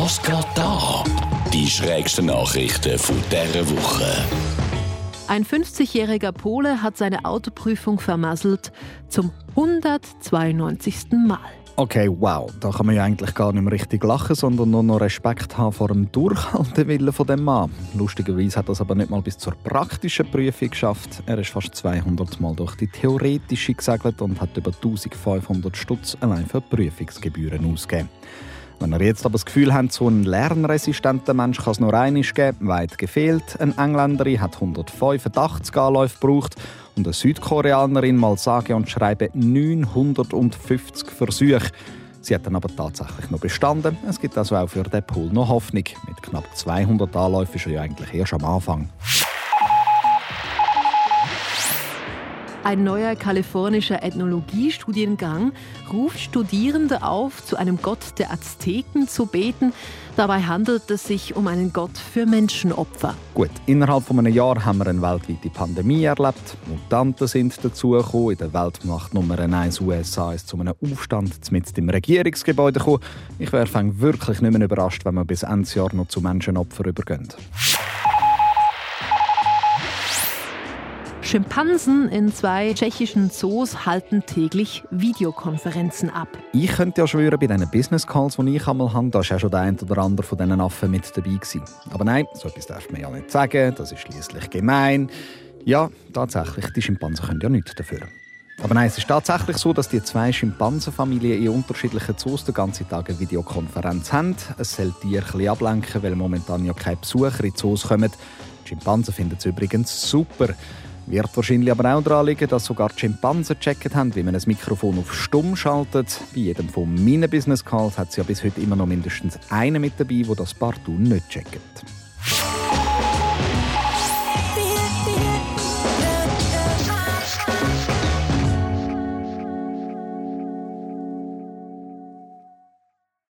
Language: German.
Was geht da? Die schrägsten Nachrichten von dieser Woche. Ein 50-jähriger Pole hat seine Autoprüfung vermasselt zum 192. Mal. Okay, wow. Da kann man ja eigentlich gar nicht mehr richtig lachen, sondern nur noch Respekt haben vor dem Durchhaltewillen von dem Mann. Lustigerweise hat er es aber nicht mal bis zur praktischen Prüfung geschafft. Er ist fast 200 Mal durch die theoretische gesegelt und hat über 1500 Stutz allein für Prüfungsgebühren ausgegeben. Wenn ihr jetzt aber das Gefühl habt, so einen lernresistenten Mensch kann es nur einiges geben, weit gefehlt. Eine Engländerin hat 185 Anläufe gebraucht und eine Südkoreanerin mal sage und schreibe 950 Versuche. Sie hat dann aber tatsächlich noch bestanden. Es gibt also auch für den Pool noch Hoffnung. Mit knapp 200 Anläufen ist er ja eigentlich erst am Anfang. Ein neuer kalifornischer Ethnologiestudiengang ruft Studierende auf, zu einem Gott der Azteken zu beten. Dabei handelt es sich um einen Gott für Menschenopfer. Gut, innerhalb von einem Jahr haben wir eine weltweite Pandemie erlebt. Mutanten sind dazugekommen. In der Weltmacht Nummer 1 USA ist zu einem Aufstand mit dem Regierungsgebäude gekommen. Ich wäre wirklich nicht mehr überrascht, wenn wir bis Ende Jahr noch zu Menschenopfern übergehen. Schimpansen in zwei tschechischen Zoos halten täglich Videokonferenzen ab. Ich könnte ja schwören, bei diesen Business Calls, die ich einmal habe, da war ja schon der ein oder andere von diesen Affen mit dabei. Gewesen. Aber nein, so etwas darf man ja nicht sagen, das ist schließlich gemein. Ja, tatsächlich, die Schimpansen können ja nichts dafür. Aber nein, es ist tatsächlich so, dass die zwei Schimpansenfamilien in unterschiedlichen Zoos den ganzen Tag eine Videokonferenz haben. Es soll die ein bisschen ablenken, weil momentan ja keine Besucher in Zoos kommen. Die Schimpansen finden es übrigens super. Wird wahrscheinlich aber auch daran liegen, dass sogar Schimpansen gecheckt haben, wie man ein Mikrofon auf Stumm schaltet. Bei jedem von meinen Business Calls hat es ja bis heute immer noch mindestens einen mit dabei, der das partout nicht checkt.